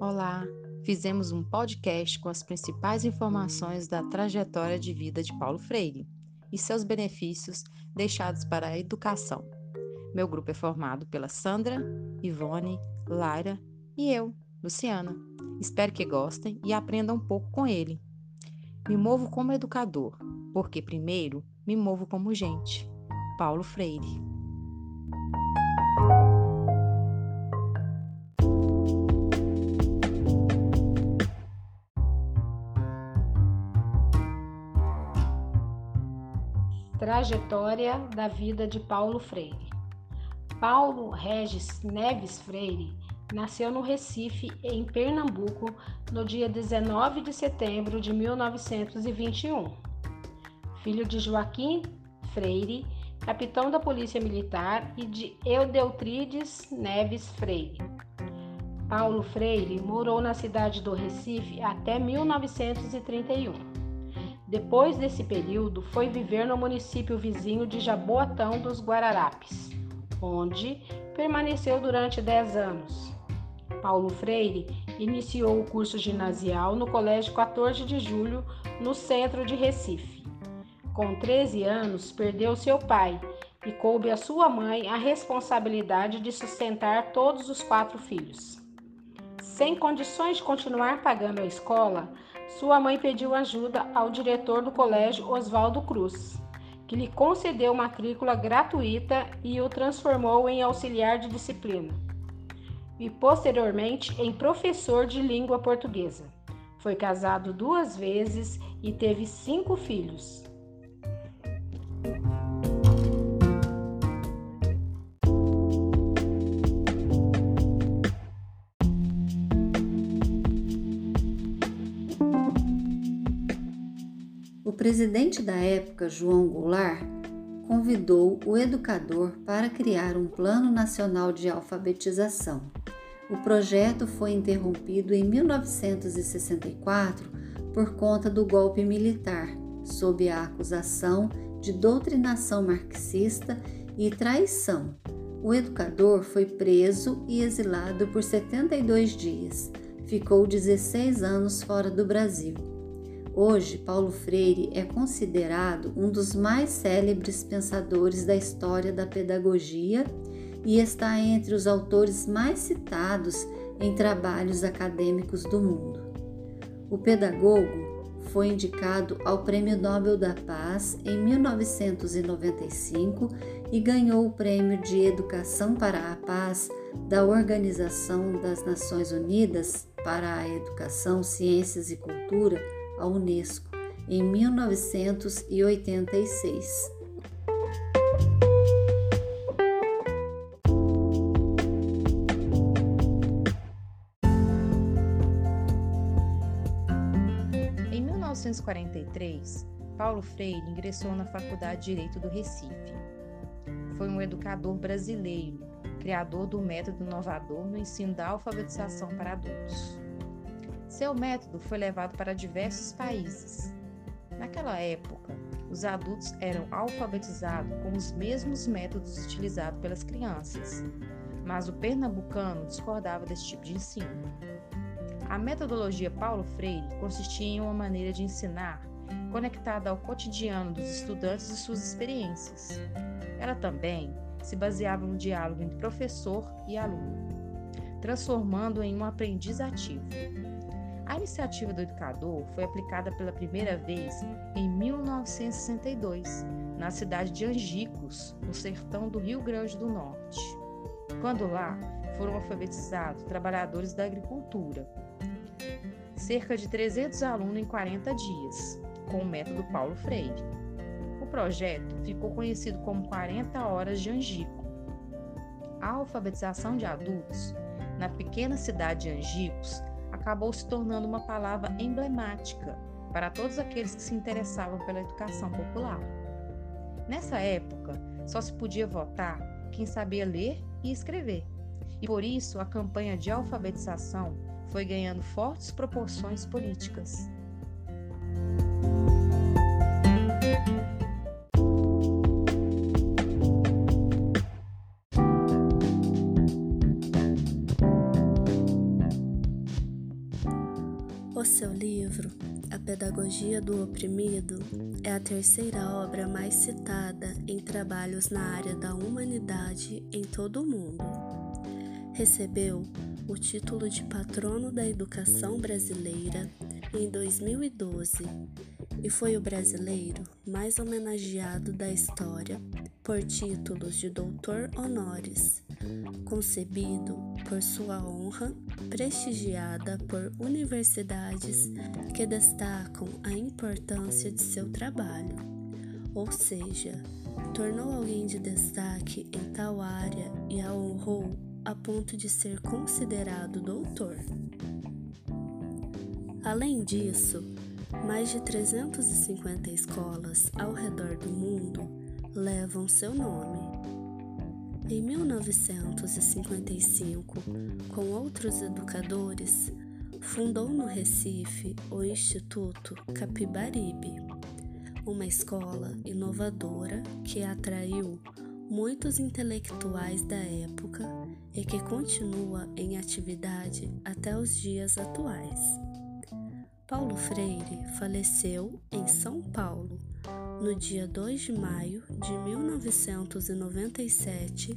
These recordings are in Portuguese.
Olá, fizemos um podcast com as principais informações da trajetória de vida de Paulo Freire e seus benefícios deixados para a educação. Meu grupo é formado pela Sandra, Ivone, Laira e eu, Luciana. Espero que gostem e aprendam um pouco com ele. Me movo como educador, porque primeiro me movo como gente. Paulo Freire. Trajetória da vida de Paulo Freire. Paulo Regis Neves Freire nasceu no Recife, em Pernambuco, no dia 19 de setembro de 1921. Filho de Joaquim Freire, capitão da Polícia Militar, e de Eudeltrides Neves Freire. Paulo Freire morou na cidade do Recife até 1931. Depois desse período, foi viver no município vizinho de Jaboatão dos Guararapes, onde permaneceu durante 10 anos. Paulo Freire iniciou o curso ginasial no Colégio 14 de Julho, no centro de Recife. Com 13 anos, perdeu seu pai e coube à sua mãe a responsabilidade de sustentar todos os quatro filhos. Sem condições de continuar pagando a escola, sua mãe pediu ajuda ao diretor do colégio Oswaldo Cruz, que lhe concedeu matrícula gratuita e o transformou em auxiliar de disciplina, e posteriormente em professor de língua portuguesa. Foi casado duas vezes e teve cinco filhos. Presidente da época, João Goulart, convidou o educador para criar um Plano Nacional de Alfabetização. O projeto foi interrompido em 1964 por conta do golpe militar, sob a acusação de doutrinação marxista e traição. O educador foi preso e exilado por 72 dias. Ficou 16 anos fora do Brasil. Hoje, Paulo Freire é considerado um dos mais célebres pensadores da história da pedagogia e está entre os autores mais citados em trabalhos acadêmicos do mundo. O pedagogo foi indicado ao Prêmio Nobel da Paz em 1995 e ganhou o Prêmio de Educação para a Paz da Organização das Nações Unidas para a Educação, Ciências e Cultura à Unesco em 1986. Em 1943, Paulo Freire ingressou na Faculdade de Direito do Recife. Foi um educador brasileiro, criador do método inovador no ensino da alfabetização para adultos. Seu método foi levado para diversos países. Naquela época, os adultos eram alfabetizados com os mesmos métodos utilizados pelas crianças, mas o pernambucano discordava desse tipo de ensino. A metodologia Paulo Freire consistia em uma maneira de ensinar conectada ao cotidiano dos estudantes e suas experiências. Ela também se baseava no diálogo entre professor e aluno, transformando em um aprendiz ativo. A iniciativa do educador foi aplicada pela primeira vez em 1962, na cidade de Angicos, no sertão do Rio Grande do Norte. Quando lá foram alfabetizados trabalhadores da agricultura, cerca de 300 alunos em 40 dias, com o método Paulo Freire. O projeto ficou conhecido como 40 Horas de Angico. A alfabetização de adultos na pequena cidade de Angicos acabou se tornando uma palavra emblemática para todos aqueles que se interessavam pela educação popular. Nessa época, só se podia votar quem sabia ler e escrever, e por isso a campanha de alfabetização foi ganhando fortes proporções políticas. Seu livro, A Pedagogia do Oprimido, é a terceira obra mais citada em trabalhos na área da humanidade em todo o mundo. Recebeu o título de Patrono da Educação Brasileira em 2012 e foi o brasileiro mais homenageado da história por títulos de doutor honoris, concebido por sua honra, prestigiada por universidades que destacam a importância de seu trabalho, ou seja, tornou alguém de destaque em tal área e a honrou a ponto de ser considerado doutor. Além disso, mais de 350 escolas ao redor do mundo levam seu nome. Em 1955, com outros educadores, fundou no Recife o Instituto Capibaribe, uma escola inovadora que atraiu muitos intelectuais da época e que continua em atividade até os dias atuais. Paulo Freire faleceu em São Paulo no dia 2 de maio de 1997,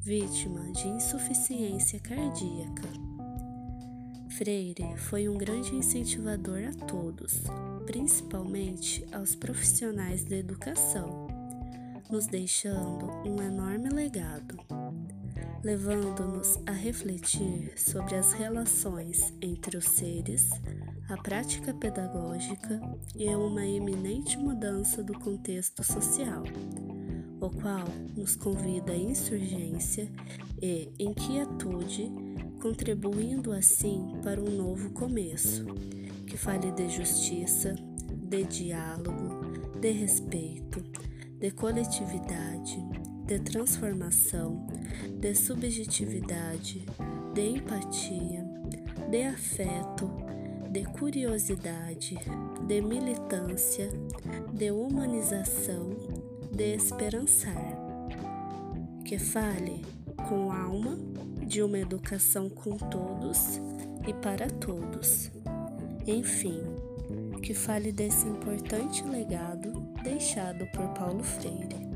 vítima de insuficiência cardíaca. Freire foi um grande incentivador a todos, principalmente aos profissionais da educação, nos deixando um enorme legado levando-nos a refletir sobre as relações entre os seres, a prática pedagógica e uma eminente mudança do contexto social, o qual nos convida à insurgência e inquietude, contribuindo assim para um novo começo, que fale de justiça, de diálogo, de respeito, de coletividade, de transformação, de subjetividade, de empatia, de afeto, de curiosidade, de militância, de humanização, de esperançar. Que fale com alma de uma educação com todos e para todos. Enfim, que fale desse importante legado deixado por Paulo Freire.